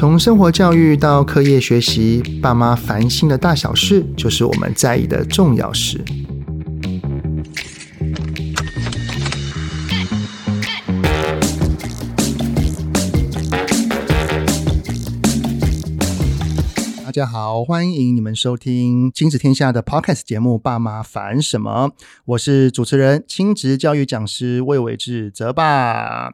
从生活教育到课业学习，爸妈烦心的大小事，就是我们在意的重要事。大家好，欢迎你们收听亲子天下的 Podcast 节目《爸妈烦什么》，我是主持人亲职教育讲师魏玮志泽爸。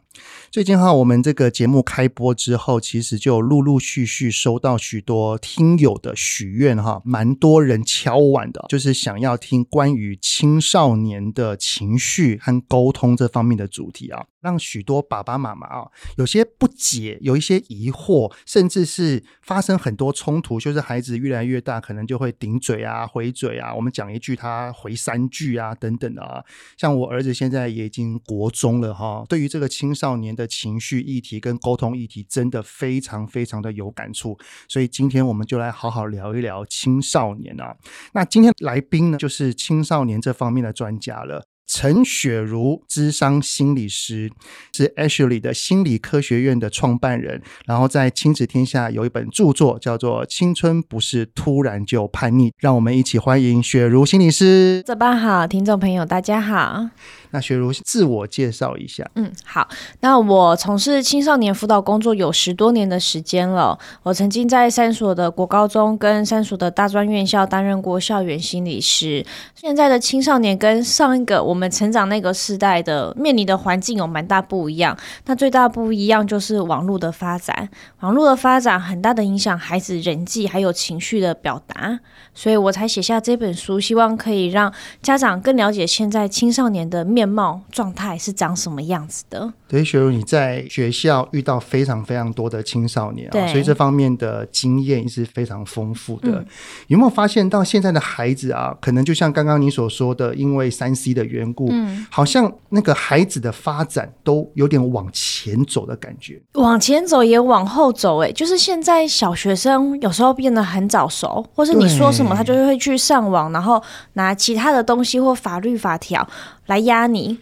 最近哈，我们这个节目开播之后，其实就陆陆续续收到许多听友的许愿哈，蛮多人敲碗的，就是想要听关于青少年的情绪和沟通这方面的主题啊，让许多爸爸妈妈啊有些不解，有一些疑惑，甚至是发生很多冲突，就是孩子越来越大，可能就会顶嘴啊、回嘴啊，我们讲一句他回三句啊等等的啊。像我儿子现在也已经国中了哈，对于这个青少年的。情绪议题跟沟通议题真的非常非常的有感触，所以今天我们就来好好聊一聊青少年啊。那今天来宾呢，就是青少年这方面的专家了。陈雪如智商心理师，是 Ashley 的心理科学院的创办人，然后在亲子天下有一本著作叫做《青春不是突然就叛逆》，让我们一起欢迎雪如心理师。早班好，听众朋友大家好。那雪如自我介绍一下。嗯，好。那我从事青少年辅导工作有十多年的时间了。我曾经在三所的国高中跟三所的大专院校担任过校园心理师。现在的青少年跟上一个我们成长那个时代的面临的环境有蛮大不一样。那最大不一样就是网络的发展。网络的发展很大的影响孩子人际还有情绪的表达，所以我才写下这本书，希望可以让家长更了解现在青少年的面貌状态是长什么样子的？对，雪如你在学校遇到非常非常多的青少年啊，所以这方面的经验是非常丰富的。嗯。有没有发现到现在的孩子啊，可能就像刚刚你所说的，因为三 C 的缘故，嗯，好像那个孩子的发展都有点往前走的感觉，往前走也往后走，哎，就是现在小学生有时候变得很早熟，或是你说什么，他就会去上网，然后拿其他的东西或法律法条。来压你，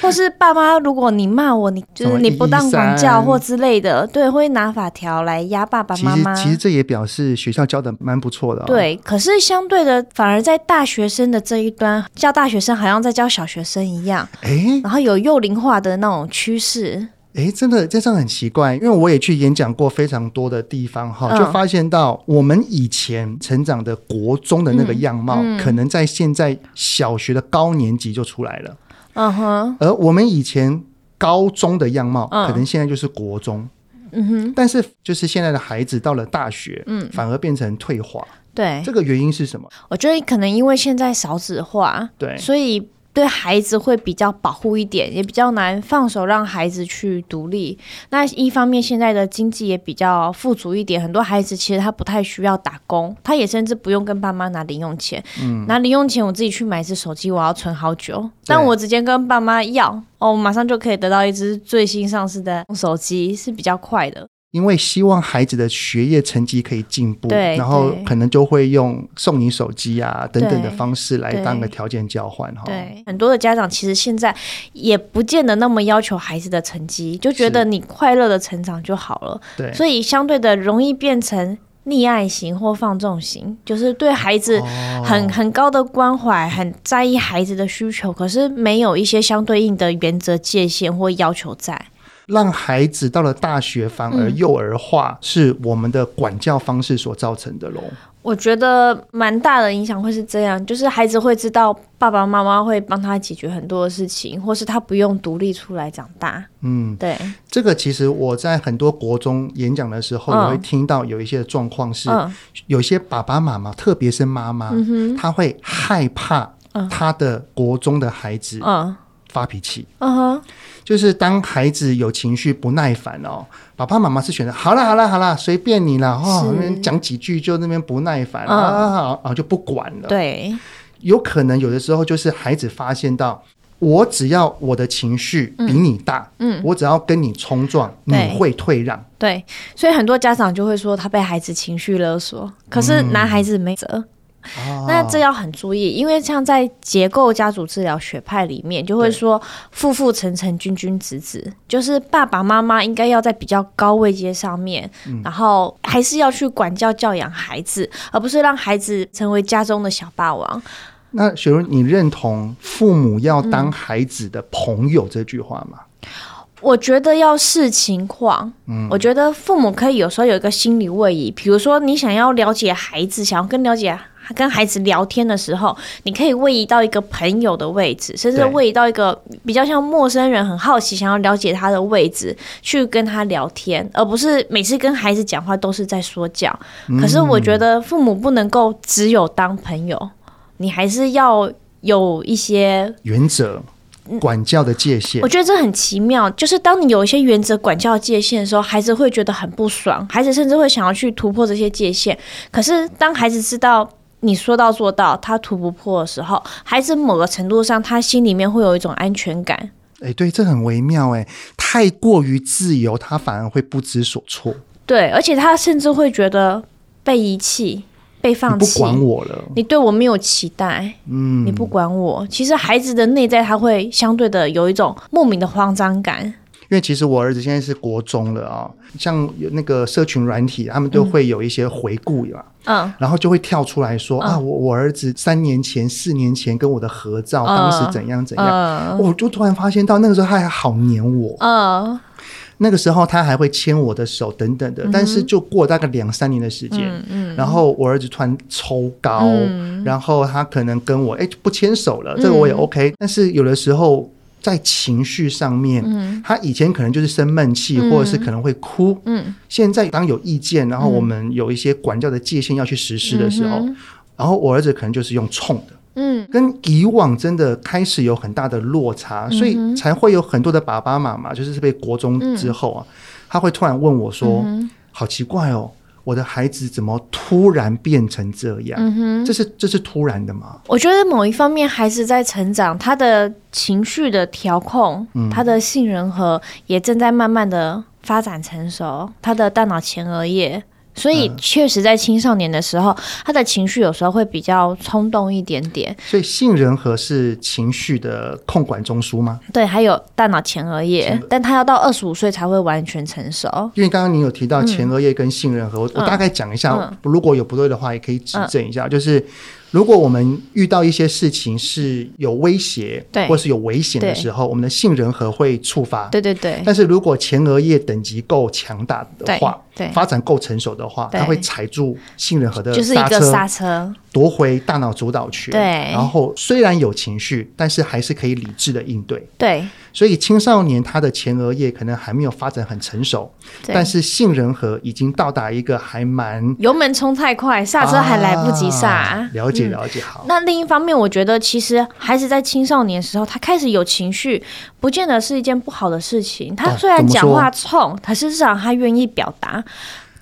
或是爸妈，如果你骂我，你就是你不当管教或之类的，对，会拿法条来压爸爸妈妈。其实这也表示学校教的蛮不错的哦。对，可是相对的，反而在大学生的这一端，教大学生好像在教小学生一样，哎，然后有幼龄化的那种趋势。哎，真的，这样很奇怪，因为我也去演讲过非常多的地方哈，就发现到我们以前成长的国中的那个样貌，嗯嗯、可能在现在小学的高年级就出来了。嗯哼，而我们以前高中的样貌，可能现在就是国中。嗯哼，但是就是现在的孩子到了大学，嗯，反而变成退化。对，这个原因是什么？我觉得可能因为现在少子化，对，所以。对孩子会比较保护一点，也比较难放手让孩子去独立。那一方面，现在的经济也比较富足一点，很多孩子其实他不太需要打工，他也甚至不用跟爸妈拿零用钱。嗯，拿零用钱我自己去买一只手机，我要存好久。但我直接跟爸妈要，哦，马上就可以得到一只最新上市的手机，是比较快的。因为希望孩子的学业成绩可以进步，对，然后可能就会用送你手机啊等等的方式来当个条件交换哈。对，很多的家长其实现在也不见得那么要求孩子的成绩，就觉得你快乐的成长就好了。对，所以相对的容易变成溺爱型或放纵型，就是对孩子很、哦、很高的关怀，很在意孩子的需求，可是没有一些相对应的原则界限或要求在。让孩子到了大学反而幼儿化，是我们的管教方式所造成的喽？我觉得蛮大的影响会是这样，就是孩子会知道爸爸妈妈会帮他解决很多的事情，或是他不用独立出来长大。嗯，对。这个其实我在很多国中演讲的时候，也会听到有一些状况是，有些爸爸妈妈，特别是妈妈，他会害怕他的国中的孩子发脾气。嗯哼。就是当孩子有情绪不耐烦哦，爸爸妈妈是选择好了好了好了，随便你了哦，那边讲几句就那边不耐烦、嗯、啊啊就不管了。对，有可能有的时候就是孩子发现到，我只要我的情绪比你大，嗯，我只要跟你冲撞，嗯、你会退让。对，所以很多家长就会说他被孩子情绪勒索，可是男孩子没辙。哦、那这要很注意，因为像在结构家族治疗学派里面，就会说父父承承，君君子子，就是爸爸妈妈应该要在比较高位阶上面，嗯、然后还是要去管教教养孩子，而不是让孩子成为家中的小霸王。那雪茹，你认同父母要当孩子的朋友这句话吗？嗯、我觉得要视情况。嗯，我觉得父母可以有时候有一个心理位移，比如说你想要了解孩子，想要更了解跟孩子聊天的时候，你可以位移到一个朋友的位置，甚至位移到一个比较像陌生人，很好奇想要了解他的位置，去跟他聊天，而不是每次跟孩子讲话都是在说教。嗯、可是我觉得父母不能够只有当朋友。你还是要有一些原则，管教的界限。我觉得这很奇妙，就是当你有一些原则管教界限的时候，孩子会觉得很不爽，孩子甚至会想要去突破这些界限。可是当孩子知道你说到做到，他突不破的时候，孩子某个程度上，他心里面会有一种安全感。哎，对，这很微妙。哎，太过于自由，他反而会不知所措。对，而且他甚至会觉得被遗弃。被放弃，不管我了，你对我没有期待，嗯，你不管我。其实孩子的内在他会相对的有一种莫名的慌张感，因为其实我儿子现在是国中了啊、哦，像有那个社群软体，他们都会有一些回顾嘛，嗯，然后就会跳出来说、嗯、啊，我我儿子三年前、四年前跟我的合照，嗯、当时怎样怎样，嗯、我就突然发现到那个时候他还好黏我，嗯。那个时候他还会牵我的手等等的，嗯、但是就过大概两三年的时间，嗯嗯、然后我儿子突然抽高，嗯、然后他可能跟我哎不牵手了，这个我也 OK，、嗯、但是有的时候在情绪上面，嗯、他以前可能就是生闷气，嗯、或者是可能会哭，嗯、现在当有意见，然后我们有一些管教的界限要去实施的时候，嗯、然后我儿子可能就是用冲的。嗯，跟以往真的开始有很大的落差，嗯、所以才会有很多的爸爸妈妈，就是被国中之后啊，嗯、他会突然问我说：“嗯、好奇怪哦，我的孩子怎么突然变成这样？嗯、哼这是这是突然的吗？”我觉得某一方面，孩子在成长，他的情绪的调控，嗯、他的杏仁核也正在慢慢的发展成熟，他的大脑前额叶。所以，确实在青少年的时候，嗯、他的情绪有时候会比较冲动一点点。所以，杏仁核是情绪的控管中枢吗？对，还有大脑前额叶，但他要到二十五岁才会完全成熟。因为刚刚你有提到前额叶跟杏仁核，嗯、我我大概讲一下，嗯、如果有不对的话，也可以指正一下，嗯、就是。如果我们遇到一些事情是有威胁，对，或是有危险的时候，我们的杏仁核会触发。对对对。但是如果前额叶等级够强大的话，对，发展够成熟的话，它会踩住杏仁核的就是一个刹车，夺回大脑主导权。对。然后虽然有情绪，但是还是可以理智的应对。对。所以青少年他的前额叶可能还没有发展很成熟，但是杏仁核已经到达一个还蛮油门冲太快，刹车还来不及刹。了解了解，好。那另一方面，我觉得其实孩子在青少年的时候，他开始有情绪，不见得是一件不好的事情。他虽然讲话冲，可是至少他愿意表达。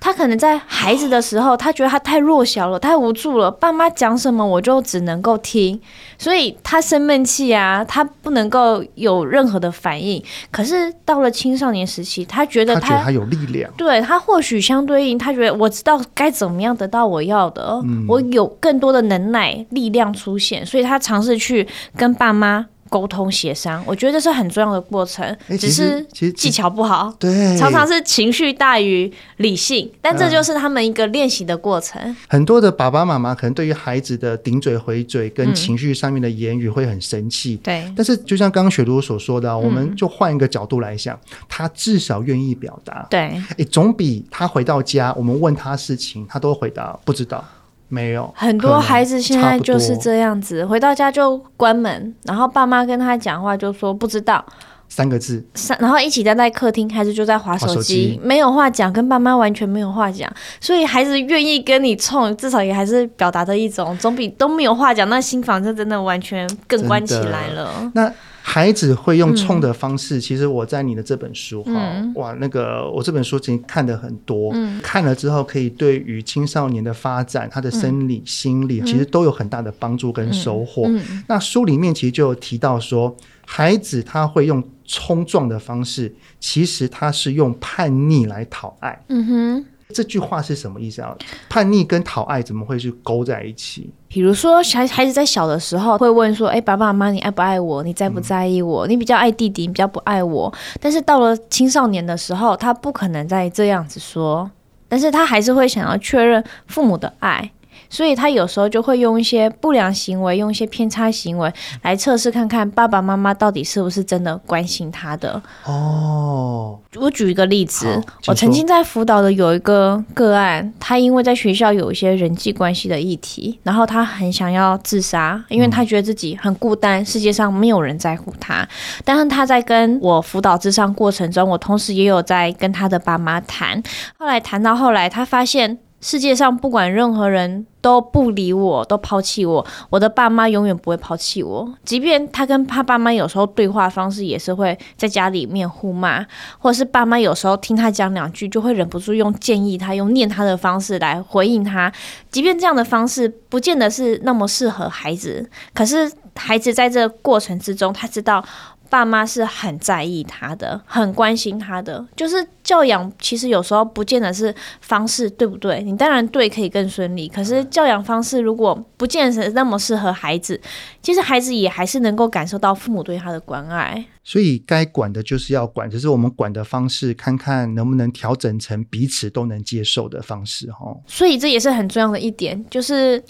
他可能在孩子的 时候，他觉得他太弱小了，太无助了。爸妈讲什么，我就只能够听，所以他生闷气啊，他不能够有任何的反应。可是到了青少年时期，他觉得他，他觉得他有力量，对，他或许相对应，他觉得我知道该怎么样得到我要的，嗯、我有更多的能耐、力量出现，所以他尝试去跟爸妈。沟通协商，我觉得这是很重要的过程，欸、只是其实技巧不好，对，常常是情绪大于理性，但这就是他们一个练习的过程。嗯、很多的爸爸妈妈可能对于孩子的顶嘴回嘴跟情绪上面的言语会很生气，对、嗯。但是就像刚刚雪茹所说的，我们就换一个角度来想，嗯、他至少愿意表达，对，哎、欸，总比他回到家我们问他事情，他都回答不知道。没有，很多孩子现在就是这样子，回到家就关门，然后爸妈跟他讲话就说不知道。三个字，三，然后一起待在客厅，孩子就在划手机，没有话讲，跟爸妈完全没有话讲，所以孩子愿意跟你冲，至少也还是表达的一种，总比都没有话讲，那心房就真的完全更关起来了。那。孩子会用冲的方式，嗯、其实我在你的这本书哈，嗯、哇，那个我这本书其实看的很多，嗯、看了之后可以对于青少年的发展，他的生理、嗯、心理，其实都有很大的帮助跟收获。那书里面其实就有提到说，孩子他会用冲撞的方式，其实他是用叛逆来讨爱。嗯哼。这句话是什么意思啊？叛逆跟讨爱怎么会去勾在一起？比如说，孩孩子在小的时候会问说：“哎，爸爸妈妈，你爱不爱我？你在不在意我？你比较爱弟弟，你比较不爱我。”但是到了青少年的时候，他不可能再这样子说，但是他还是会想要确认父母的爱。所以他有时候就会用一些不良行为，用一些偏差行为来测试看看爸爸妈妈到底是不是真的关心他的。哦，我举一个例子，我曾经在辅导的有一个个案，他因为在学校有一些人际关系的议题，然后他很想要自杀，因为他觉得自己很孤单，世界上没有人在乎他。但是他在跟我辅导智商过程中，我同时也有在跟他的爸妈谈。后来谈到后来，他发现。世界上不管任何人都不理我，都抛弃我，我的爸妈永远不会抛弃我。即便他跟他爸妈有时候对话方式也是会在家里面互骂，或者是爸妈有时候听他讲两句就会忍不住用建议他、用念他的方式来回应他。即便这样的方式不见得是那么适合孩子，可是孩子在这过程之中，他知道。爸妈是很在意他的，很关心他的。就是教养，其实有时候不见得是方式对不对？你当然对可以更顺利，可是教养方式如果不见得是那么适合孩子，其实孩子也还是能够感受到父母对他的关爱。所以该管的就是要管，只是我们管的方式，看看能不能调整成彼此都能接受的方式，哈。所以这也是很重要的一点，就是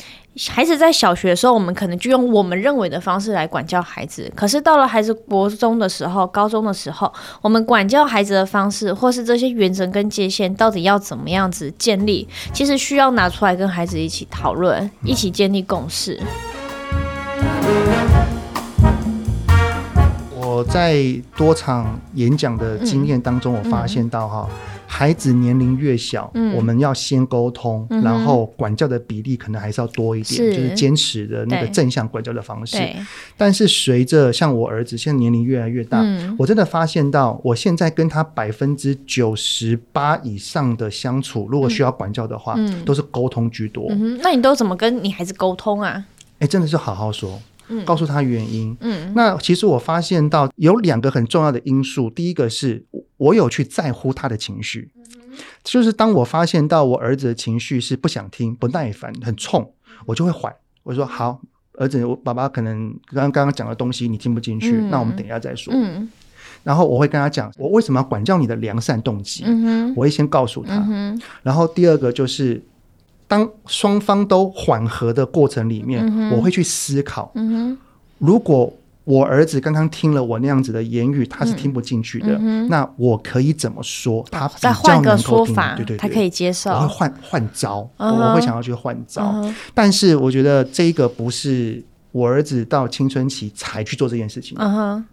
孩子在小学的时候，我们可能就用我们认为的方式来管教孩子，可是到了孩子国中的时候、高中的时候，我们管教孩子的方式，或是这些原则跟界限，到底要怎么样子建立，其实需要拿出来跟孩子一起讨论，一起建立共识。我在多场演讲的经验当中，我发现到哈，孩子年龄越小，我们要先沟通，然后管教的比例可能还是要多一点，就是坚持的那个正向管教的方式。但是随着像我儿子现在年龄越来越大，我真的发现到，我现在跟他百分之九十八以上的相处，如果需要管教的话，都是沟通居多。那你都怎么跟你孩子沟通啊？哎，真的是好好说。告诉他原因。嗯，那其实我发现到有两个很重要的因素。第一个是我有去在乎他的情绪，就是当我发现到我儿子的情绪是不想听、不耐烦、很冲，我就会缓。我说：“好，儿子，我爸爸可能刚刚刚讲的东西你听不进去，那我们等一下再说。”嗯，然后我会跟他讲我为什么要管教你的良善动机。嗯，我会先告诉他。嗯，然后第二个就是。当双方都缓和的过程里面，嗯、我会去思考，嗯、如果我儿子刚刚听了我那样子的言语，他是听不进去的，嗯、那我可以怎么说？他再换个说法，对对对，他可以接受。我会换换招，嗯、我会想要去换招。嗯、但是我觉得这一个不是我儿子到青春期才去做这件事情。嗯、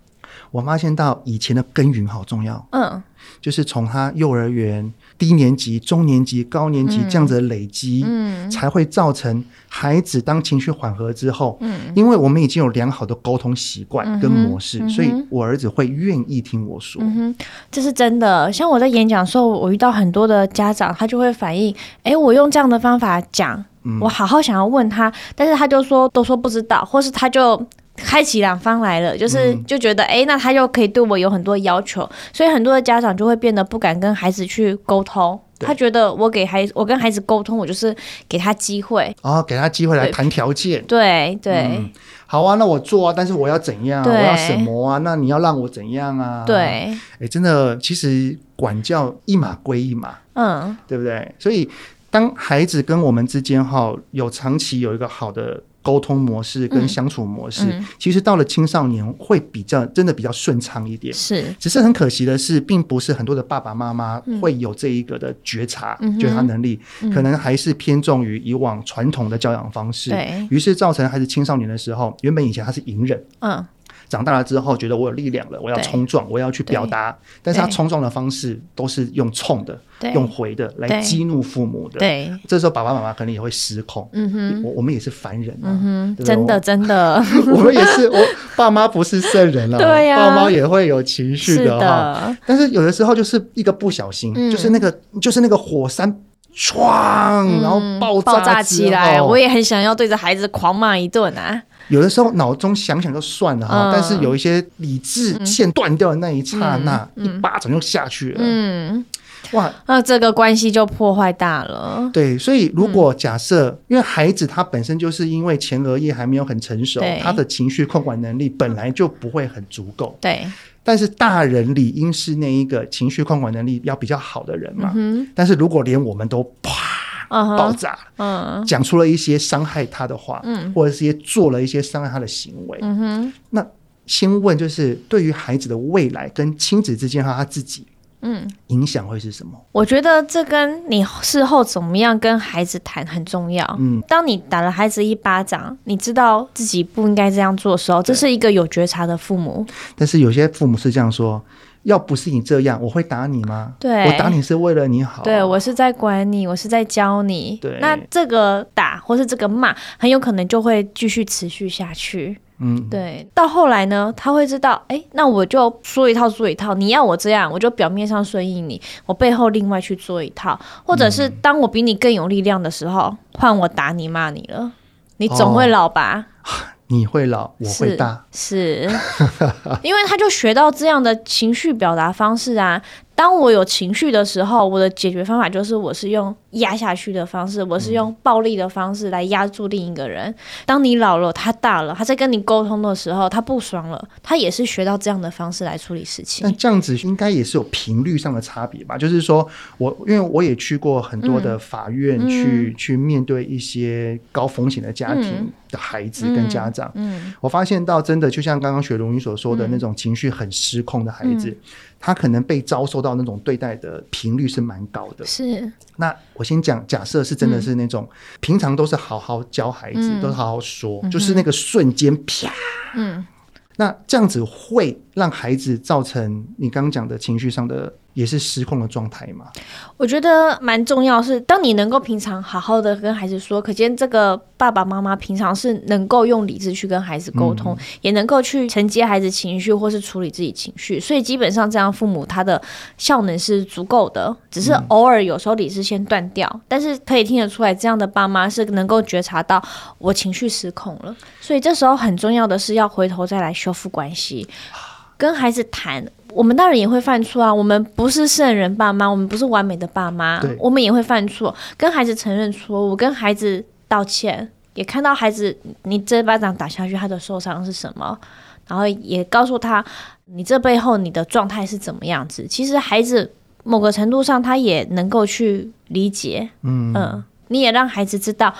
我发现到以前的耕耘好重要。嗯，就是从他幼儿园。低年级、中年级、高年级这样子的累积，嗯，才会造成孩子当情绪缓和之后，嗯，因为我们已经有良好的沟通习惯跟模式，嗯嗯、所以我儿子会愿意听我说。嗯，这是真的。像我在演讲的时候，我遇到很多的家长，他就会反映：哎，我用这样的方法讲，我好好想要问他，但是他就说都说不知道，或是他就。开启两方来了，就是就觉得哎、嗯欸，那他又可以对我有很多要求，所以很多的家长就会变得不敢跟孩子去沟通。他觉得我给孩子，我跟孩子沟通，我就是给他机会哦，给他机会来谈条件。对对、嗯，好啊，那我做啊，但是我要怎样？对我要什么啊？那你要让我怎样啊？对，哎、欸，真的，其实管教一码归一码，嗯，对不对？所以当孩子跟我们之间哈有长期有一个好的。沟通模式跟相处模式，嗯。嗯、其实到了青少年会比较真的比较顺畅一点。是，只是很可惜的是，并不是很多的爸爸妈妈会有这一个的觉察、嗯、觉察能力，嗯、可能还是偏重于以往传统的教养方式。对，于是造成孩子青少年的时候，原本以前他是隐忍，嗯。长大了之后，觉得我有力量了，我要冲撞，我要去表达。但是他冲撞的方式都是用冲的、用回的来激怒父母的。对，这时候爸爸妈妈可能也会失控。嗯哼，我我们也是凡人啊，真的真的，我们也是，我 爸妈不是圣人啊，对呀，爸妈也会有情绪的哈。但是有的时候就是一个不小心，就是那个就是那个火山唰，然后爆炸起来，我也很想要对着孩子狂骂一顿啊。有的时候脑中想想就算了哈，但是有一些理智线断掉的那一刹那，一巴掌就下去了。嗯，哇，那这个关系就破坏大了。对，所以如果假设，嗯、因为孩子他本身就是因为前额叶还没有很成熟，他的情绪控管能力本来就不会很足够。对，但是大人理应是那一个情绪控管能力要比较好的人嘛。嗯、但是如果连我们都啪、uh 爆炸，嗯，讲出了一些伤害他的话，嗯，或者是一些做了一些伤害他的行为，嗯哼，那先问就是对于孩子的未来跟亲子之间和他自己。嗯，影响会是什么？我觉得这跟你事后怎么样跟孩子谈很重要。嗯，当你打了孩子一巴掌，你知道自己不应该这样做的时候，这是一个有觉察的父母。但是有些父母是这样说：要不是你这样，我会打你吗？对，我打你是为了你好。对，我是在管你，我是在教你。对，那这个打或是这个骂，很有可能就会继续持续下去。嗯，对，到后来呢，他会知道，哎，那我就说一套做一套，你要我这样，我就表面上顺应你，我背后另外去做一套，或者是当我比你更有力量的时候，换我打你骂你了，你总会老吧？哦，你会老，我会大，是，是 因为他就学到这样的情绪表达方式啊。当我有情绪的时候，我的解决方法就是我是用压下去的方式，我是用暴力的方式来压住另一个人。当你老了，他大了，他在跟你沟通的时候，他不爽了，他也是学到这样的方式来处理事情。那这样子应该也是有频率上的差别吧？就是说我因为我也去过很多的法院去，嗯、去面对一些高风险的家庭的孩子跟家长，嗯，嗯我发现到真的就像刚刚雪龙你所说的那种情绪很失控的孩子。他可能被遭受到那种对待的频率是蛮高的。是。那我先讲，假设是真的是那种、嗯、平常都是好好教孩子，嗯、都是好好说，嗯、就是那个瞬间啪。嗯。那这样子会让孩子造成你刚刚讲的情绪上的也是失控的状态嘛？我觉得蛮重要是，当你能够平常好好的跟孩子说，可见这个爸爸妈妈平常是能够用理智去跟孩子沟通，嗯、也能够去承接孩子情绪或是处理自己情绪，所以基本上这样父母他的效能是足够的，只是偶尔有时候理智先断掉，嗯、但是可以听得出来，这样的爸妈是能够觉察到我情绪失控了，所以这时候很重要的是要回头再来修复关系，跟孩子谈。我们大人也会犯错啊，我们不是圣人爸妈，我们不是完美的爸妈，我们也会犯错，跟孩子承认错误，跟孩子道歉，也看到孩子你这巴掌打下去他的受伤是什么，然后也告诉他你这背后你的状态是怎么样子。其实孩子某个程度上他也能够去理解，嗯嗯，你也让孩子知道。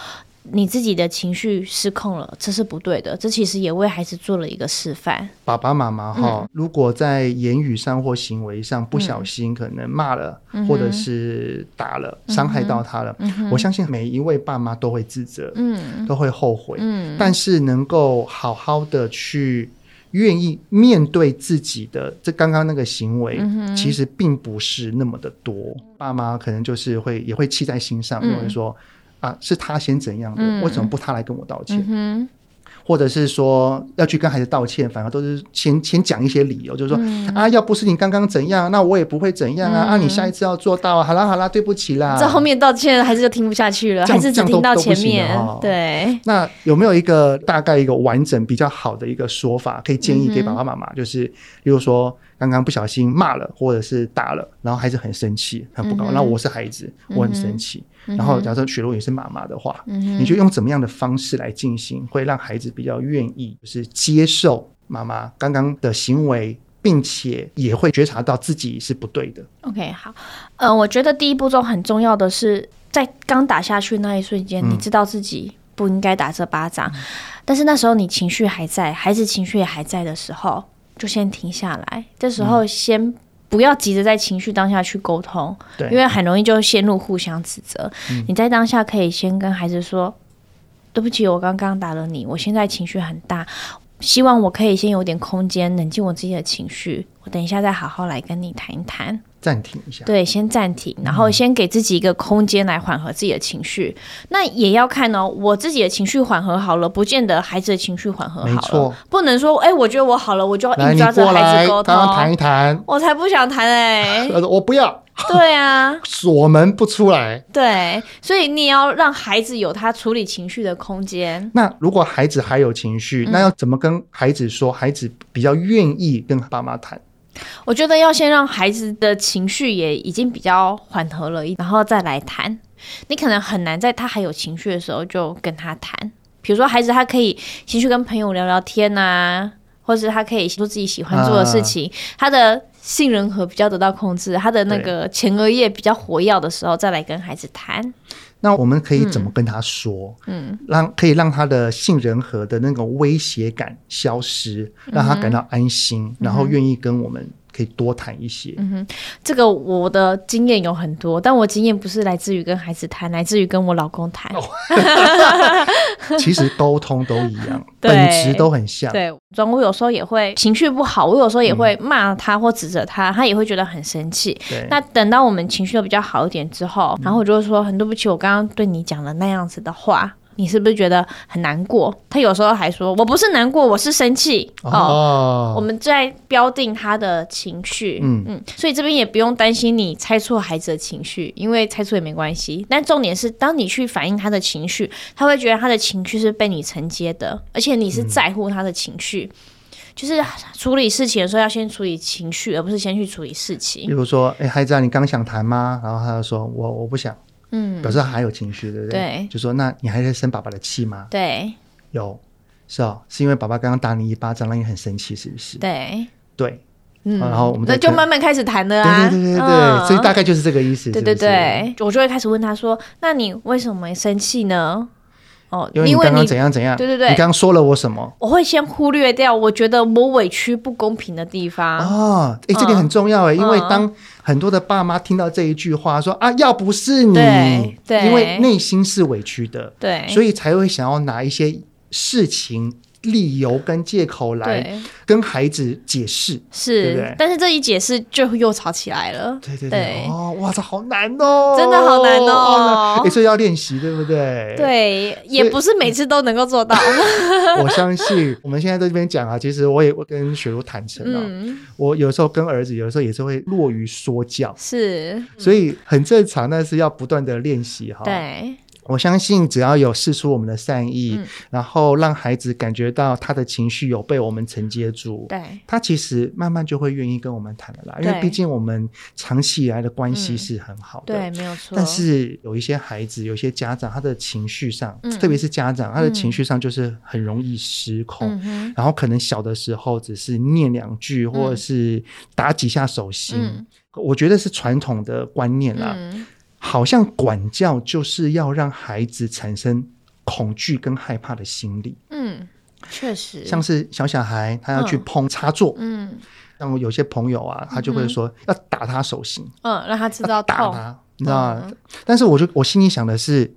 你自己的情绪失控了，这是不对的。这其实也为孩子做了一个示范。爸爸妈妈哈，嗯、如果在言语上或行为上不小心，可能骂了，嗯、或者是打了，嗯、伤害到他了，嗯、我相信每一位爸妈都会自责，嗯，都会后悔。嗯，但是能够好好的去愿意面对自己的这刚刚那个行为，嗯、其实并不是那么的多。爸妈可能就是会也会气在心上，因为、嗯、说。啊，是他先怎样的？嗯、为什么不他来跟我道歉？嗯、或者是说要去跟孩子道歉，反而都是先先讲一些理由，就是说、嗯、啊，要不是你刚刚怎样，那我也不会怎样啊。嗯、啊，你下一次要做到啊。好啦好啦，对不起啦。在后面道歉，孩子就听不下去了，样还是只听到前面。哦、对。那有没有一个大概一个完整比较好的一个说法，可以建议给爸爸妈妈？嗯、就是，比如说。刚刚不小心骂了，或者是打了，然后孩子很生气，很不高兴。那、嗯、我是孩子，我很生气。然后假设雪茹也是妈妈的话，嗯、你就用怎么样的方式来进行，会让孩子比较愿意，就是接受妈妈刚刚的行为，并且也会觉察到自己是不对的。OK，好，嗯、呃，我觉得第一步骤很重要的是，在刚打下去那一瞬间，嗯、你知道自己不应该打这巴掌，嗯、但是那时候你情绪还在，孩子情绪也还在的时候。就先停下来，这时候先不要急着在情绪当下去沟通，对、嗯，因为很容易就陷入互相指责。嗯、你在当下可以先跟孩子说：“对不起，我刚刚打了你，我现在情绪很大，希望我可以先有点空间冷静我自己的情绪，我等一下再好好来跟你谈一谈。”暂停一下，对，先暂停，然后先给自己一个空间来缓和自己的情绪。嗯、那也要看哦，我自己的情绪缓和好了，不见得孩子的情绪缓和好了。不能说，哎、欸，我觉得我好了，我就要硬抓着孩子沟通，刚刚谈一谈。我才不想谈哎、欸，我不要。对啊，锁门不出来。对，所以你也要让孩子有他处理情绪的空间。那如果孩子还有情绪，嗯、那要怎么跟孩子说？孩子比较愿意跟爸妈谈？我觉得要先让孩子的情绪也已经比较缓和了，然后再来谈。你可能很难在他还有情绪的时候就跟他谈。比如说，孩子他可以先去跟朋友聊聊天啊，或是他可以做自己喜欢做的事情，啊、他的杏仁核比较得到控制，他的那个前额叶比较活跃的时候，再来跟孩子谈。那我们可以怎么跟他说？嗯，让可以让他的杏仁核的那个威胁感消失，嗯、让他感到安心，嗯、然后愿意跟我们。可以多谈一些。嗯哼，这个我的经验有很多，但我经验不是来自于跟孩子谈，来自于跟我老公谈。哦、其实沟通都一样，本质都很像。对，我有时候也会情绪不好，我有时候也会骂他或指责他，嗯、他也会觉得很生气。那等到我们情绪都比较好一点之后，然后我就会说很对不起，我刚刚对你讲了那样子的话。你是不是觉得很难过？他有时候还说：“我不是难过，我是生气。”哦，我们在标定他的情绪，嗯嗯，所以这边也不用担心你猜错孩子的情绪，因为猜错也没关系。但重点是，当你去反映他的情绪，他会觉得他的情绪是被你承接的，而且你是在乎他的情绪。嗯、就是处理事情的时候，要先处理情绪，而不是先去处理事情。比如说，哎、欸，孩子啊，你刚想谈吗？然后他就说：“我我不想。”嗯，表示他还有情绪，对不对？对，就说那你还在生爸爸的气吗？对，有，是哦，是因为爸爸刚刚打你一巴掌，让你很生气，是不是？对，对，嗯，然后我们那就慢慢开始谈了啊，对对对对对，所以大概就是这个意思，对对对，我就会开始问他说，那你为什么没生气呢？哦，因为你刚刚怎样怎样？对对对，你刚刚说了我什么？我会先忽略掉我觉得我委屈不公平的地方。哦，哎，这点很重要哎，因为当很多的爸妈听到这一句话说啊，要不是你，对，因为内心是委屈的，对，所以才会想要拿一些事情。理由跟借口来跟孩子解释，是，对不对？但是这一解释就又吵起来了。对对对，哦，哇，这好难哦，真的好难哦，也是要练习，对不对？对，也不是每次都能够做到。我相信我们现在在这边讲啊，其实我也会跟雪茹坦诚啊，我有时候跟儿子，有时候也是会落于说教，是，所以很正常，但是要不断的练习哈。对。我相信，只要有试出我们的善意，嗯、然后让孩子感觉到他的情绪有被我们承接住，对，他其实慢慢就会愿意跟我们谈了啦。因为毕竟我们长期以来的关系是很好的，嗯、对，没有错。但是有一些孩子，有一些家长，他的情绪上，嗯、特别是家长，他的情绪上就是很容易失控，嗯、然后可能小的时候只是念两句，或者是打几下手心，嗯、我觉得是传统的观念啦。嗯好像管教就是要让孩子产生恐惧跟害怕的心理。嗯，确实，像是小小孩他要去碰插座，嗯，像我有些朋友啊，他就会说要打他手心，嗯，让他知道打他，你知道吗？但是我就我心里想的是，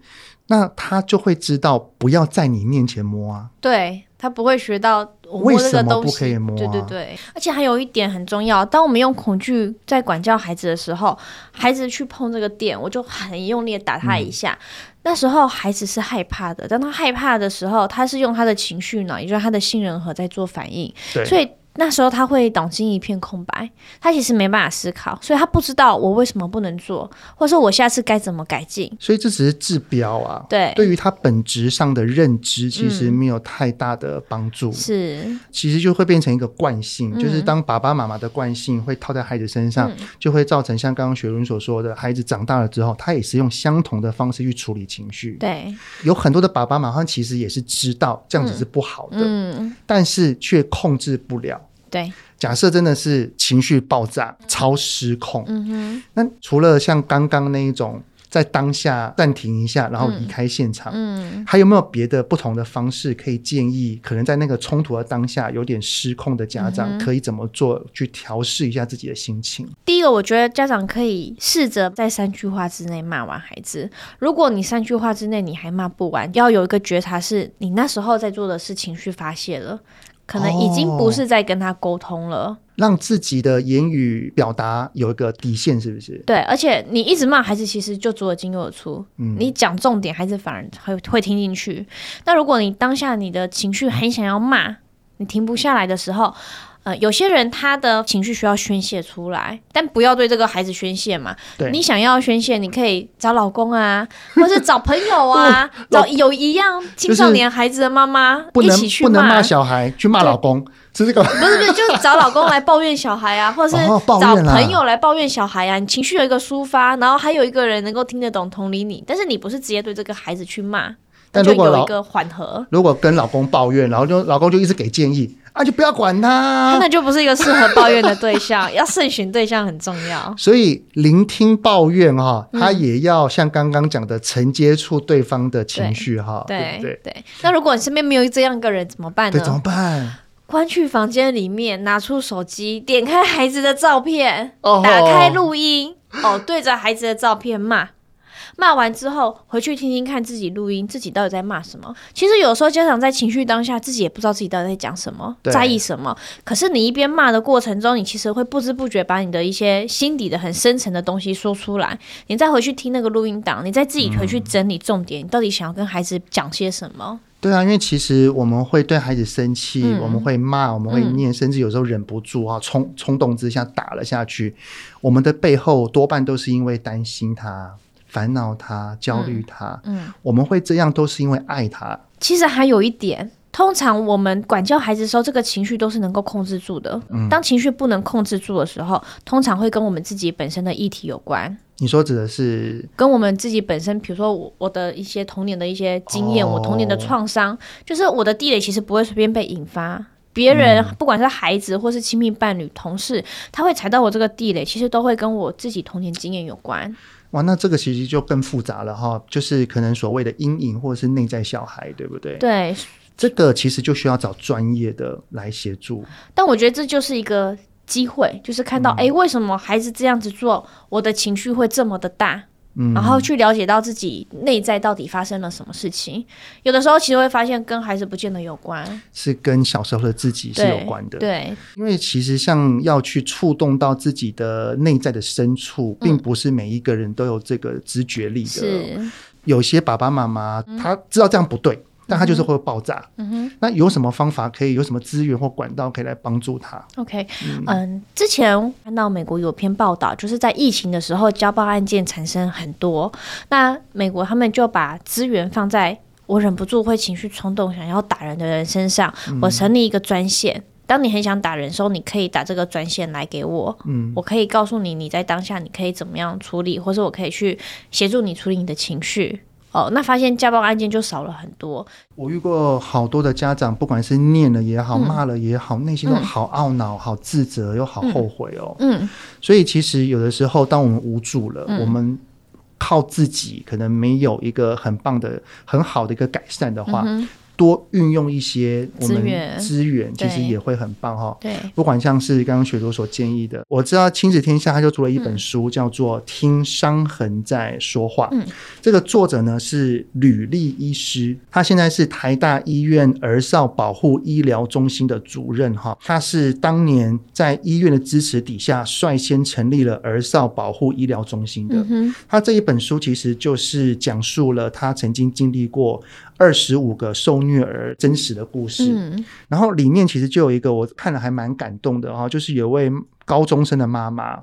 那他就会知道不要在你面前摸啊。对。他不会学到我摸这个东西，为什么不可以摸啊？对对对，而且还有一点很重要，当我们用恐惧在管教孩子的时候，孩子去碰这个电，我就很用力的打他一下。嗯、那时候孩子是害怕的，当他害怕的时候，他是用他的情绪呢，也就是他的杏仁核在做反应，对所以。那时候他会脑筋一片空白，他其实没办法思考，所以他不知道我为什么不能做，或者说我下次该怎么改进。所以这只是治标啊，对，对于他本质上的认知其实没有太大的帮助。是、嗯，其实就会变成一个惯性，嗯、就是当爸爸妈妈的惯性会套在孩子身上，嗯、就会造成像刚刚雪茹所说的，孩子长大了之后，他也是用相同的方式去处理情绪。对，有很多的爸爸妈妈其实也是知道这样子是不好的，嗯，但是却控制不了。对，假设真的是情绪爆炸、超失控，嗯哼，那除了像刚刚那一种在当下暂停一下，然后离开现场，嗯，嗯，还有没有别的不同的方式可以建议？可能在那个冲突的当下有点失控的家长可以怎么做去调试一下自己的心情？第一个，我觉得家长可以试着在三句话之内骂完孩子。如果你三句话之内你还骂不完，要有一个觉察，是你那时候在做的是情绪发泄了。可能已经不是在跟他沟通了，哦，让自己的言语表达有一个底线，是不是？对，而且你一直骂孩子，其实就左耳进右耳出。嗯，你讲重点，孩子反而会会听进去。那如果你当下你的情绪很想要骂，你停不下来的时候。呃，有些人他的情绪需要宣泄出来，但不要对这个孩子宣泄嘛。对，你想要宣泄，你可以找老公啊，或是找朋友啊，找有一样青少年孩子的妈妈一起去骂。不能骂小孩，去骂老公。是这个？不是不是，就找老公来抱怨小孩啊，或者是找朋友来抱怨小孩啊。你情绪有一个抒发，然后还有一个人能够听得懂、同理你，但是你不是直接对这个孩子去骂，但如果有一个缓和。如果跟老公抱怨，然后就老公就一直给建议。啊，就不要管他，那就不是一个适合抱怨的对象，要慎选对象很重要。所以聆听抱怨哈，他也要像刚刚讲的，承接触对方的情绪哈。对对对。那如果你身边没有这样一个人怎么办呢？对，怎么办？关去房间里面，拿出手机，点开孩子的照片，打开录音，哦，对着孩子的照片骂。骂完之后，回去听听看自己录音，自己到底在骂什么。其实有时候家长在情绪当下，自己也不知道自己到底在讲什么，在意什么。可是你一边骂的过程中，你其实会不知不觉把你的一些心底的很深层的东西说出来。你再回去听那个录音档，你再自己回去整理重点，嗯、你到底想要跟孩子讲些什么？对啊，因为其实我们会对孩子生气，嗯、我们会骂，我们会念，嗯、甚至有时候忍不住啊，冲冲动之下打了下去。我们的背后多半都是因为担心他。烦恼他，焦虑他，嗯，嗯，我们会这样都是因为爱他。其实还有一点，通常我们管教孩子的时候，这个情绪都是能够控制住的。嗯，当情绪不能控制住的时候，通常会跟我们自己本身的议题有关。你说指的是跟我们自己本身，比如说我我的一些童年的一些经验，哦、我童年的创伤，就是我的地雷其实不会随便被引发。别人、嗯、不管是孩子或是亲密伴侣、同事，他会踩到我这个地雷，其实都会跟我自己童年经验有关。哇，那这个其实就更复杂了哈，就是可能所谓的阴影或者是内在小孩，对不对？对，这个其实就需要找专业的来协助。但我觉得这就是一个机会，就是看到，哎、嗯，为什么孩子这样子做，我的情绪会这么的大？嗯，然后去了解到自己内在到底发生了什么事情，有的时候其实会发现跟孩子不见得有关，是跟小时候的自己是有关的。对，对，因为其实像要去触动到自己的内在的深处，并不是每一个人都有这个直觉力的。是，有些爸爸妈妈他知道这样不对。但它就是会爆炸。嗯哼，那有什么方法可以？有什么资源或管道可以来帮助他？OK，嗯，嗯，之前看到美国有篇报道，就是在疫情的时候，交暴案件产生很多。那美国他们就把资源放在我忍不住会情绪冲动想要打人的人身上。嗯，我成立一个专线，当你很想打人的时候，你可以打这个专线来给我。嗯，我可以告诉你你在当下你可以怎么样处理，或者我可以去协助你处理你的情绪。哦，那发现家暴案件就少了很多。我遇过好多的家长，不管是念了也好，骂、嗯、了也好，内心都好懊恼、嗯、好自责又好后悔哦。嗯，所以其实有的时候，当我们无助了，嗯、我们靠自己可能没有一个很棒的、很好的一个改善的话。嗯多运用一些我们资源，其实也会很棒哈。对，不管像是刚刚雪朵所建议的，我知道亲子天下他就出了一本书，叫做《听伤痕在说话》。嗯，这个作者呢是吕立医师，他现在是台大医院儿少保护医疗中心的主任哈。他是当年在医院的支持底下率先成立了儿少保护医疗中心的。他这一本书其实就是讲述了他曾经经历过。二十五个受虐儿真实的故事，嗯，然后里面其实就有一个我看了还蛮感动的哈，就是有位高中生的妈妈。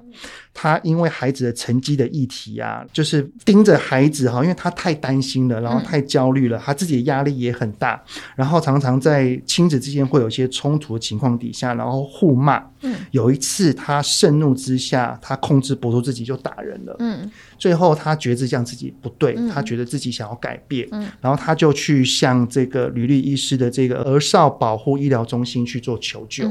他因为孩子的成绩的议题啊，就是盯着孩子哈，因为他太担心了，然后太焦虑了，他自己的压力也很大，然后常常在亲子之间会有一些冲突的情况底下，然后互骂。嗯，有一次他盛怒之下，他控制不住自己就打人了。嗯，最后他觉得这样自己不对，他觉得自己想要改变。嗯，然后他就去向这个吕立医师的这个儿少保护医疗中心去做求救，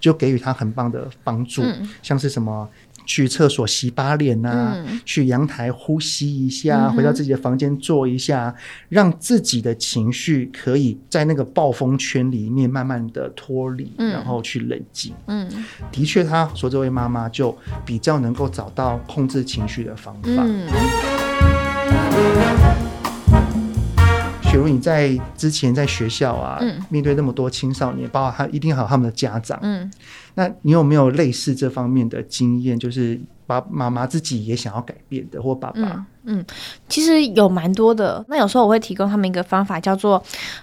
就给予他很棒的帮助，像是什么。去厕所洗把脸呐、啊，嗯、去阳台呼吸一下，嗯、回到自己的房间坐一下，让自己的情绪可以在那个暴风圈里面慢慢的脱离，嗯、然后去冷静。嗯，的确，他说这位妈妈就比较能够找到控制情绪的方法。嗯。雪茹，你在之前在学校啊，嗯、面对那么多青少年，包括他一定还有他们的家长，嗯，那你有没有类似这方面的经验？就是爸妈妈自己也想要改变的，或爸爸，嗯，嗯，其实有蛮多的。那有时候我会提供他们一个方法，叫做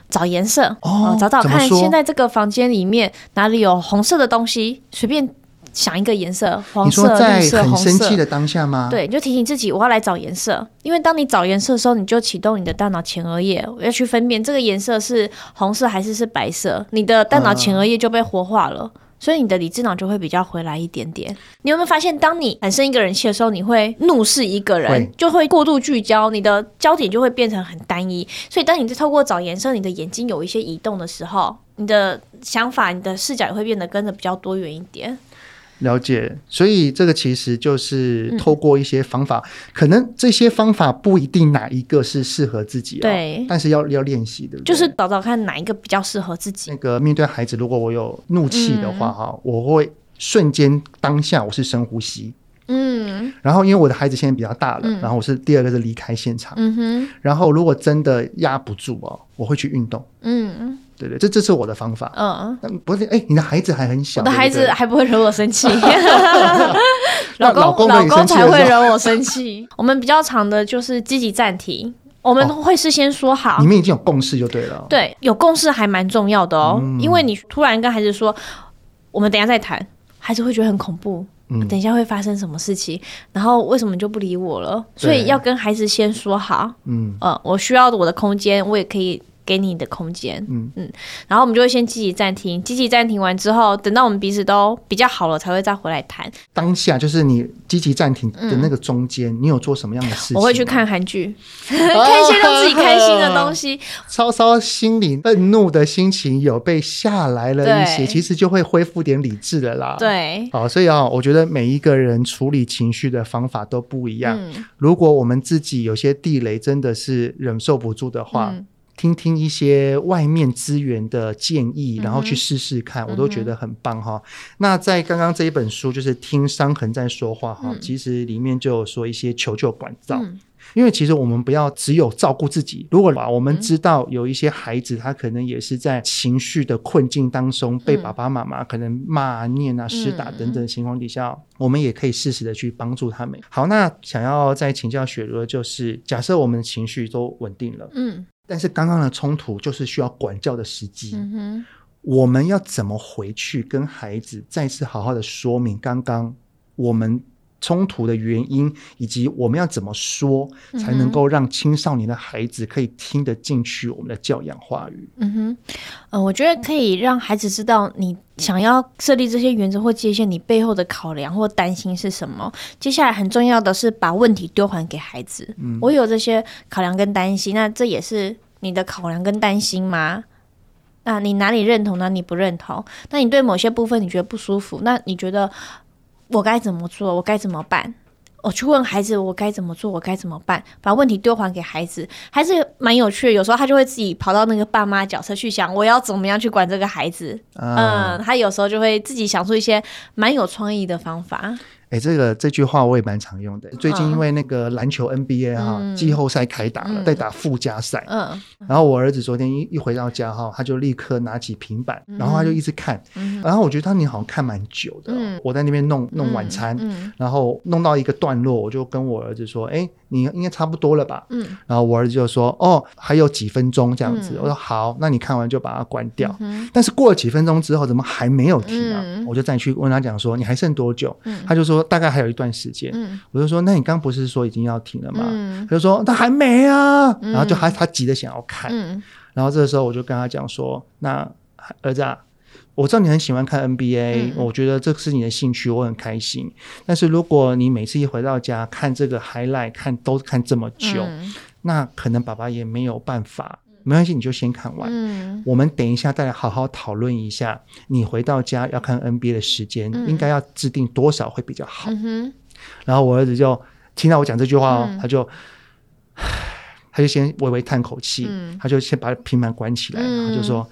找颜色，哦，找找看现在这个房间里面哪里有红色的东西，随便。想一个颜色，黄色、在绿色、红色。很生气的当下吗？对，你就提醒自己，我要来找颜色。因为当你找颜色的时候，你就启动你的大脑前额叶，我要去分辨这个颜色是红色还是是白色，你的大脑前额叶就被活化了。嗯所以你的理智脑就会比较回来一点点。你有没有发现，当你产生一个人气的时候，你会怒视一个人，会就会过度聚焦，你的焦点就会变成很单一。所以当你在透过找颜色，你的眼睛有一些移动的时候，你的想法、你的视角也会变得跟着比较多元一点。了解，所以这个其实就是透过一些方法，嗯、可能这些方法不一定哪一个是适合自己、哦，对，但是要要练习的，就是找找看哪一个比较适合自己。那个面对孩子，如果我有怒气的话，哈、嗯，我会瞬间当下我是深呼吸，嗯，然后因为我的孩子现在比较大了，嗯、然后我是第二个是离开现场，嗯哼，然后如果真的压不住哦，我会去运动，嗯。对对，这这是我的方法。嗯，不是，哎，你的孩子还很小，我的孩子还不会惹我生气。老公，老公才会惹我生气。我们比较长的就是积极暂停，我们会事先说好，你们已经有共识就对了。对，有共识还蛮重要的哦，因为你突然跟孩子说，我们等一下再谈，孩子会觉得很恐怖。嗯，等一下会发生什么事情？然后为什么就不理我了？所以要跟孩子先说好。嗯，呃，我需要我的空间，我也可以。给你的空间，嗯嗯，然后我们就会先积极暂停，积极暂停完之后，等到我们彼此都比较好了，才会再回来谈。当下就是你积极暂停的那个中间，嗯、你有做什么样的事情？我会去看韩剧，看一些让自己开心的东西，稍稍心里愤怒的心情有被下来了一些，其实就会恢复点理智的啦。对，好，所以啊，我觉得每一个人处理情绪的方法都不一样。嗯、如果我们自己有些地雷真的是忍受不住的话，嗯听听一些外面资源的建议，然后去试试看，嗯、我都觉得很棒哈。嗯、那在刚刚这一本书，就是听伤痕在说话哈，嗯、其实里面就有说一些求救管道，嗯、因为其实我们不要只有照顾自己。如果把我们知道有一些孩子，他可能也是在情绪的困境当中，嗯、被爸爸妈妈可能骂、念啊、施打等等的情况底下，嗯、我们也可以适时的去帮助他们。好，那想要再请教雪茹的就是，假设我们的情绪都稳定了，嗯。但是刚刚的冲突就是需要管教的时机，我们要怎么回去跟孩子再次好好的说明刚刚我们冲突的原因，以及我们要怎么说才能够让青少年的孩子可以听得进去我们的教养话语？嗯哼，呃，我觉得可以让孩子知道你想要设立这些原则或界限，你背后的考量或担心是什么。接下来很重要的是把问题丢还给孩子。嗯，我有这些考量跟担心，那这也是你的考量跟担心吗？那你哪里认同，哪里不认同？那你对某些部分你觉得不舒服，那你觉得？我该怎么做？我该怎么办？我去问孩子，我该怎么做？我该怎么办？把问题丢还给孩子，还是蛮有趣的。有时候他就会自己跑到那个爸妈角色去想，我要怎么样去管这个孩子。啊、嗯，他有时候就会自己想出一些蛮有创意的方法。哎，这个这句话我也蛮常用的。最近因为那个篮球 NBA 哈、嗯、季后赛开打了，在、嗯、打附加赛。嗯。然后我儿子昨天一一回到家哈，他就立刻拿起平板，嗯、然后他就一直看。嗯、然后我觉得他你好像看蛮久的。嗯。我在那边弄弄晚餐，嗯、然后弄到一个段落，我就跟我儿子说：“哎，你应该差不多了吧？”嗯。然后我儿子就说：“哦，还有几分钟这样子。嗯”我说：“好，那你看完就把它关掉。嗯”但是过了几分钟之后，怎么还没有停啊？嗯、我就再去问他讲说：“你还剩多久？”嗯、他就说。大概还有一段时间，嗯、我就说，那你刚不是说已经要停了吗？嗯、他就说他还没啊，嗯、然后就他他急着想要看，嗯、然后这个时候我就跟他讲说，那儿子啊，我知道你很喜欢看 NBA，、嗯、我觉得这是你的兴趣，我很开心。但是如果你每次一回到家看这个 highlight 看都看这么久，嗯、那可能爸爸也没有办法。没关系，你就先看完。嗯，我们等一下再来好好讨论一下，你回到家要看 NBA 的时间，嗯、应该要制定多少会比较好。嗯、哼然后我儿子就听到我讲这句话哦，嗯、他就，他就先微微叹口气，嗯、他就先把平板关起来，嗯、然后就说。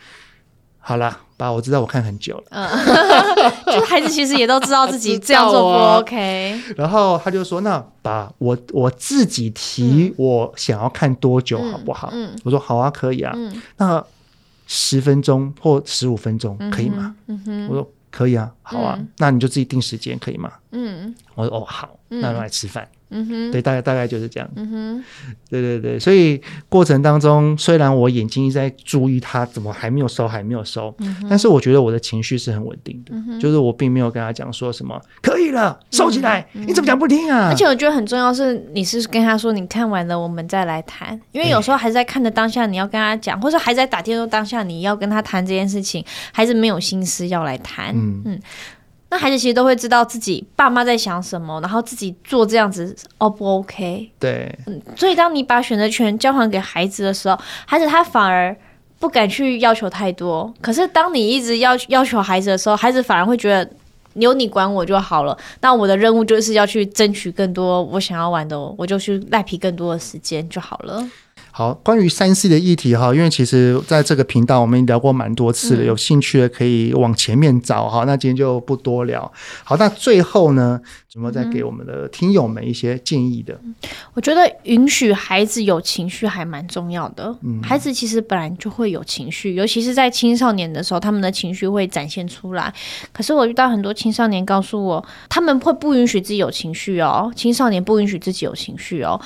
好了，爸，我知道我看很久了。嗯，就是孩子其实也都知道自己这样做不 OK。然后他就说：“那爸，我我自己提，我想要看多久好不好？”嗯，我说：“好啊，可以啊。”嗯，那十分钟或十五分钟可以吗？嗯哼，我说可以啊，好啊，那你就自己定时间可以吗？嗯，我说哦好，那来吃饭。嗯哼，对，大概大概就是这样。嗯哼，对对对，所以过程当中，虽然我眼睛一直在注意他怎么还没有收，还没有收，嗯、但是我觉得我的情绪是很稳定的，嗯、就是我并没有跟他讲说什么可以了，收起来，嗯、你怎么讲不听啊？而且我觉得很重要是，你是跟他说你看完了，我们再来谈，因为有时候还在看的当下，你要跟他讲，或者还在打电话当下，你要跟他谈这件事情，还是没有心思要来谈，嗯嗯。那孩子其实都会知道自己爸妈在想什么，然后自己做这样子 O 不 OK？对，嗯，所以当你把选择权交还给孩子的时候，孩子他反而不敢去要求太多。可是当你一直要要求孩子的时候，孩子反而会觉得有你管我就好了。那我的任务就是要去争取更多我想要玩的，我就去赖皮更多的时间就好了。好，关于三 C 的议题哈，因为其实在这个频道我们聊过蛮多次了，嗯、有兴趣的可以往前面找哈。那今天就不多聊。好，那最后呢，怎么再给我们的听友们一些建议的？我觉得允许孩子有情绪还蛮重要的。嗯，孩子其实本来就会有情绪，尤其是在青少年的时候，他们的情绪会展现出来。可是我遇到很多青少年告诉我，他们会不允许自己有情绪哦，青少年不允许自己有情绪哦。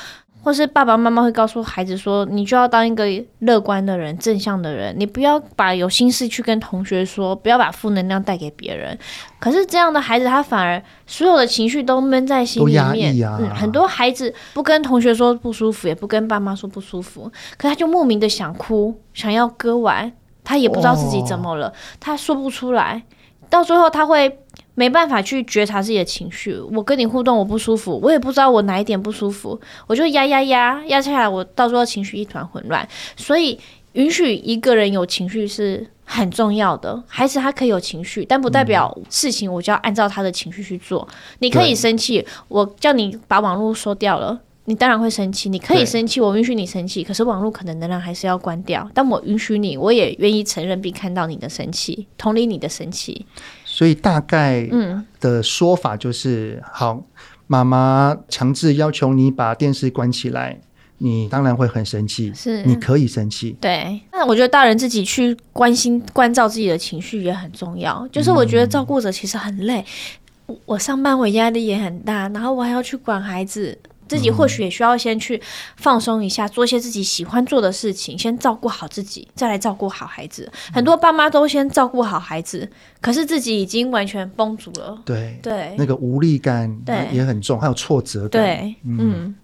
或是爸爸妈妈会告诉孩子说：“你就要当一个乐观的人、正向的人，你不要把有心事去跟同学说，不要把负能量带给别人。”可是这样的孩子，他反而所有的情绪都闷在心里面。啊嗯。很多孩子不跟同学说不舒服，也不跟爸妈说不舒服，可他就莫名的想哭，想要割腕，他也不知道自己怎么了，哦、他说不出来，到最后他会。没办法去觉察自己的情绪，我跟你互动，我不舒服，我也不知道我哪一点不舒服，我就压压压压下来，我到时候情绪一团混乱。所以，允许一个人有情绪是很重要的。孩子他可以有情绪，但不代表事情我就要按照他的情绪去做。嗯、你可以生气，我叫你把网络收掉了，你当然会生气。你可以生气，我允许你生气，可是网络可能能量还是要关掉。但我允许你，我也愿意承认并看到你的生气，同理你的生气。所以大概的说法就是：嗯、好，妈妈强制要求你把电视关起来，你当然会很生气，是你可以生气。对，那我觉得大人自己去关心、关照自己的情绪也很重要。就是我觉得照顾者其实很累，嗯、我上班我压力也很大，然后我还要去管孩子。自己或许也需要先去放松一下，做一些自己喜欢做的事情，先照顾好自己，再来照顾好孩子。很多爸妈都先照顾好孩子，可是自己已经完全绷住了。对对，那个无力感也很重，还有挫折感。对，嗯。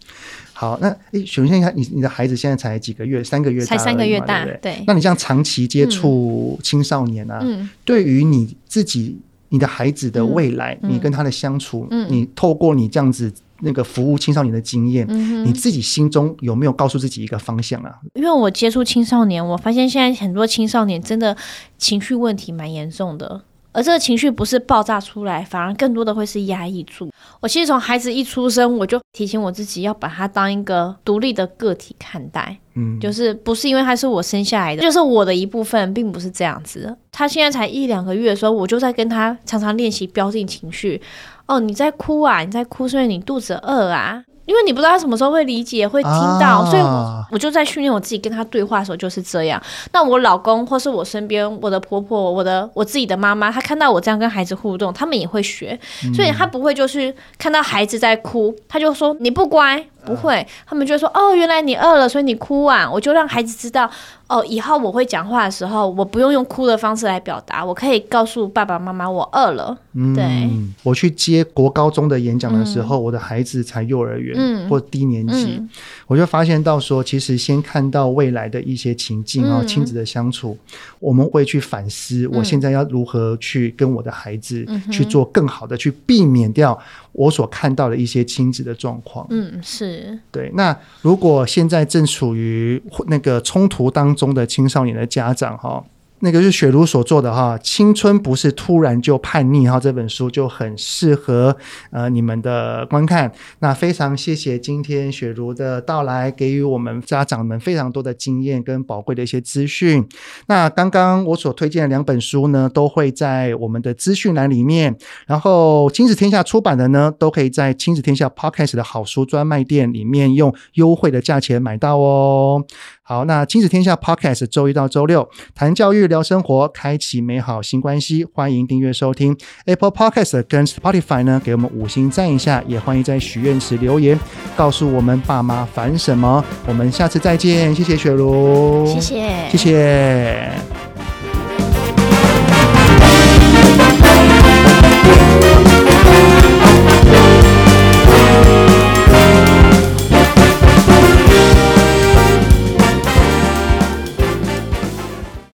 好，那诶，首先看你你的孩子现在才几个月，三个月大，才三个月大，对。那你这样长期接触青少年啊，嗯对于你自己、你的孩子的未来，你跟他的相处，嗯你透过你这样子。那个服务青少年的经验，嗯、你自己心中有没有告诉自己一个方向啊？因为我接触青少年，我发现现在很多青少年真的情绪问题蛮严重的，而这个情绪不是爆炸出来，反而更多的会是压抑住。我其实从孩子一出生，我就提醒我自己要把他当一个独立的个体看待，嗯，就是不是因为他是我生下来的，就是我的一部分，并不是这样子。他现在才一两个月的时候，我就在跟他常常练习标定情绪。哦，你在哭啊？你在哭，所以你肚子饿啊？因为你不知道他什么时候会理解、会听到，啊、所以我我就在训练我自己跟他对话的时候就是这样。那我老公或是我身边我的婆婆、我的我自己的妈妈，她看到我这样跟孩子互动，他们也会学，所以他不会就是看到孩子在哭，他就说你不乖。不会，他们就说哦，原来你饿了，所以你哭啊。我就让孩子知道哦，以后我会讲话的时候，我不用用哭的方式来表达，我可以告诉爸爸妈妈我饿了。嗯，对。我去接国高中的演讲的时候，嗯、我的孩子才幼儿园、嗯、或低年级，嗯、我就发现到说，其实先看到未来的一些情境啊，亲子的相处，嗯、我们会去反思，我现在要如何去跟我的孩子去做更好的，去避免掉我所看到的一些亲子的状况。嗯，是。对，那如果现在正处于那个冲突当中的青少年的家长哈。那个是雪茹所做的哈，青春不是突然就叛逆哈，这本书就很适合呃你们的观看。那非常谢谢今天雪茹的到来，给予我们家长们非常多的经验跟宝贵的一些资讯。那刚刚我所推荐的两本书呢，都会在我们的资讯栏里面。然后亲子天下出版的呢，都可以在亲子天下 Podcast 的好书专卖店里面用优惠的价钱买到哦。好，那亲子天下 Podcast 周一到周六谈教育、聊生活，开启美好新关系。欢迎订阅收听 Apple Podcast 跟 Spotify 呢，给我们五星赞一下，也欢迎在许愿池留言，告诉我们爸妈烦什么。我们下次再见，谢谢雪茹，谢谢，谢谢。